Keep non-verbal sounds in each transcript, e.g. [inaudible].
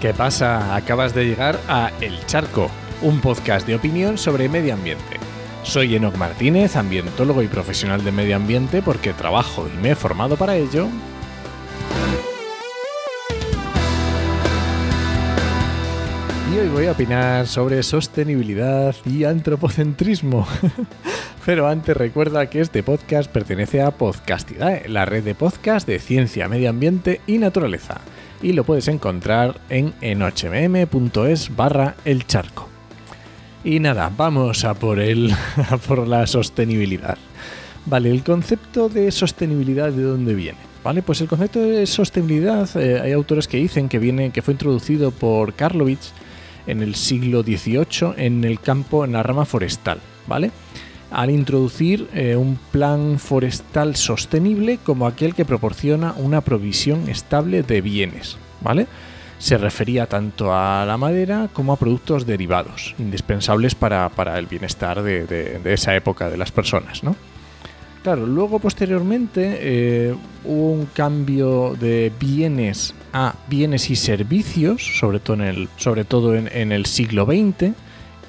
¿Qué pasa? Acabas de llegar a El Charco, un podcast de opinión sobre medio ambiente. Soy Enoc Martínez, ambientólogo y profesional de medio ambiente porque trabajo y me he formado para ello. Y hoy voy a opinar sobre sostenibilidad y antropocentrismo. [laughs] Pero antes recuerda que este podcast pertenece a Podcastidae, la red de podcast de ciencia, medio ambiente y naturaleza y lo puedes encontrar en enochmm.es barra el charco. Y nada, vamos a por, el, [laughs] a por la sostenibilidad. Vale, el concepto de sostenibilidad de dónde viene. Vale, pues el concepto de sostenibilidad, eh, hay autores que dicen que viene, que fue introducido por Karlovich en el siglo XVIII en el campo, en la rama forestal, ¿vale? Al introducir eh, un plan forestal sostenible como aquel que proporciona una provisión estable de bienes, ¿vale? Se refería tanto a la madera como a productos derivados, indispensables para, el bienestar de, esa época de las personas, ¿no? Claro, luego posteriormente eh, hubo un cambio de bienes a bienes y servicios, sobre todo en el, sobre todo en el siglo XX,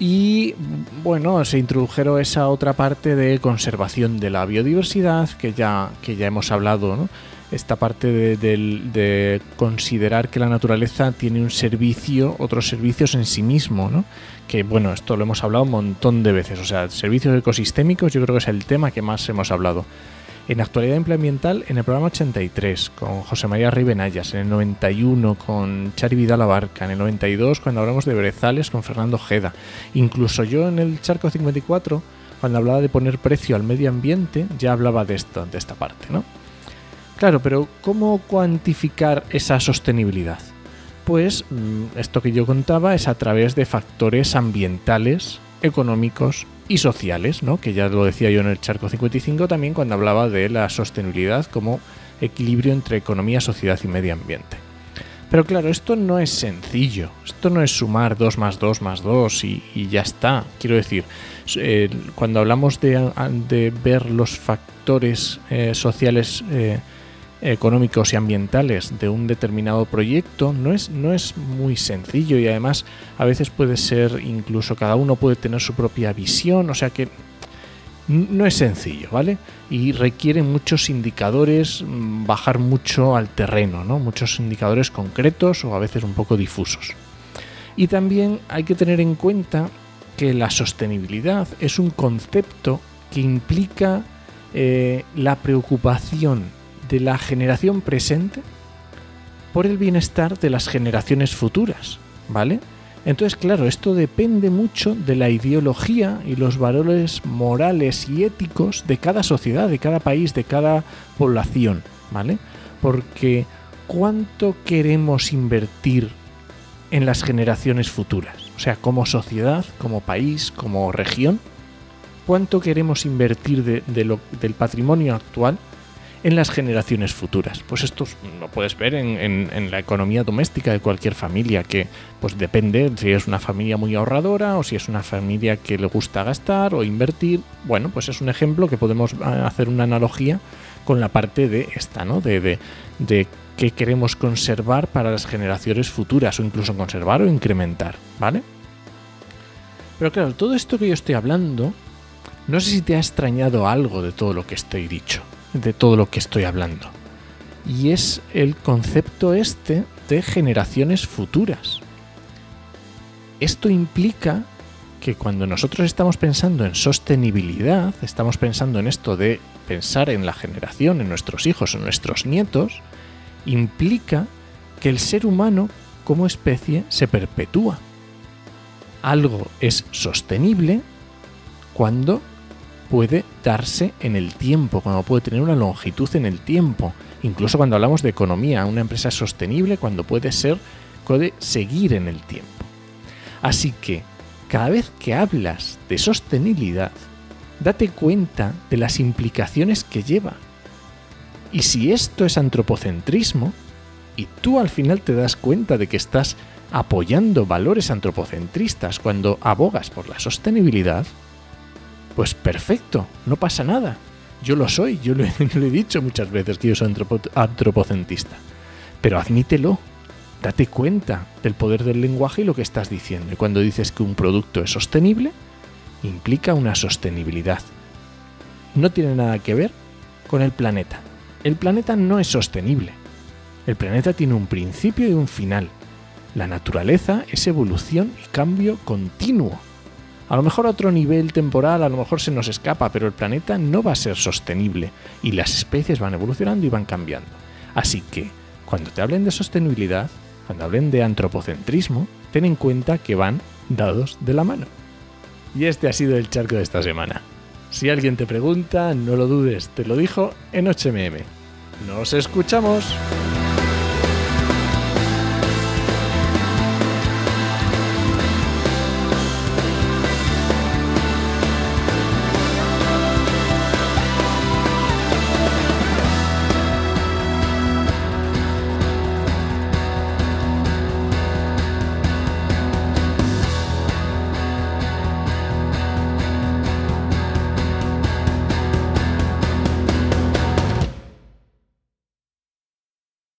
y bueno, se introdujeron esa otra parte de conservación de la biodiversidad que ya, que ya hemos hablado, ¿no? Esta parte de, de, considerar que la naturaleza tiene un servicio, otros servicios en sí mismo, ¿no? Que bueno, esto lo hemos hablado un montón de veces. O sea, servicios ecosistémicos yo creo que es el tema que más hemos hablado en Actualidad Ambiental en el programa 83 con José María Ribenayas, en el 91 con Chari Vidal Abarca, en el 92 cuando hablamos de Brezales con Fernando Jeda. Incluso yo en el Charco 54, cuando hablaba de poner precio al medio ambiente, ya hablaba de, esto, de esta parte, ¿no? Claro, pero ¿cómo cuantificar esa sostenibilidad? Pues mm, esto que yo contaba es a través de factores ambientales, económicos y sociales, ¿no? que ya lo decía yo en el Charco 55 también cuando hablaba de la sostenibilidad como equilibrio entre economía, sociedad y medio ambiente. Pero claro, esto no es sencillo, esto no es sumar 2 más 2 más 2 y, ya está. Quiero decir, eh, cuando hablamos de, ver los factores eh, sociales eh, económicos y ambientales de un determinado proyecto no es, no es muy sencillo y además a veces puede ser incluso cada uno puede tener su propia visión, o sea que no es sencillo, ¿vale? Y requiere muchos indicadores, mm, bajar mucho al terreno, ¿no? Muchos indicadores concretos o a veces un poco difusos. Y también hay que tener en cuenta que la sostenibilidad es un concepto que implica eh, la preocupación de la generación presente por el bienestar de las generaciones futuras, ¿vale? Entonces, claro, esto depende mucho de la ideología y los valores morales y éticos de cada sociedad, de cada país, de cada población, ¿vale? Porque ¿cuánto queremos invertir en las generaciones futuras? O sea, como sociedad, como país, como región, ¿cuánto queremos invertir del patrimonio actual en las generaciones futuras. Pues esto lo puedes ver en, la economía doméstica de cualquier familia, que pues depende si es una familia muy ahorradora o si es una familia que le gusta gastar o invertir. Bueno, pues es un ejemplo que podemos ah, hacer una analogía con la parte de esta, ¿no? De, de, de qué queremos conservar para las generaciones futuras o incluso conservar o incrementar, ¿vale? Pero claro, todo esto que yo estoy hablando, no sé si te ha extrañado algo de todo lo que estoy dicho de todo lo que estoy hablando. Y es el concepto este de generaciones futuras. Esto implica que cuando nosotros estamos pensando en sostenibilidad, estamos pensando en esto de pensar en la generación, en nuestros hijos, en nuestros nietos, implica que el ser humano como especie se perpetúa. Algo es sostenible cuando puede darse en el tiempo, cuando puede tener una longitud en el tiempo. Incluso cuando hablamos de economía, una empresa sostenible cuando puede ser, puede seguir en el tiempo. Así que, cada vez que hablas de sostenibilidad, date cuenta de las implicaciones que lleva. Y si esto es antropocentrismo, y tú al final te das cuenta de que estás apoyando valores antropocentristas cuando abogas por la sostenibilidad, pues perfecto, no pasa nada. Yo lo soy, yo lo he, [laughs] dicho muchas veces que yo soy antropocentista. Pero admítelo, Date cuenta del poder del lenguaje y lo que estás diciendo. Y cuando dices que un producto es sostenible, implica una sostenibilidad. No tiene nada que ver con el planeta. El planeta no es sostenible. El planeta tiene un principio y un final. La naturaleza es evolución y cambio continuo. A lo mejor a otro nivel temporal, a lo mejor se nos escapa, pero el planeta no va a ser sostenible y las especies van evolucionando y van cambiando. Así que, cuando te hablen de sostenibilidad, cuando hablen de antropocentrismo, ten en cuenta que van dados de la mano. Y este ha sido el charco de esta semana. Si alguien te pregunta, no lo dudes, te lo dijo en 8mm. ¡Nos escuchamos!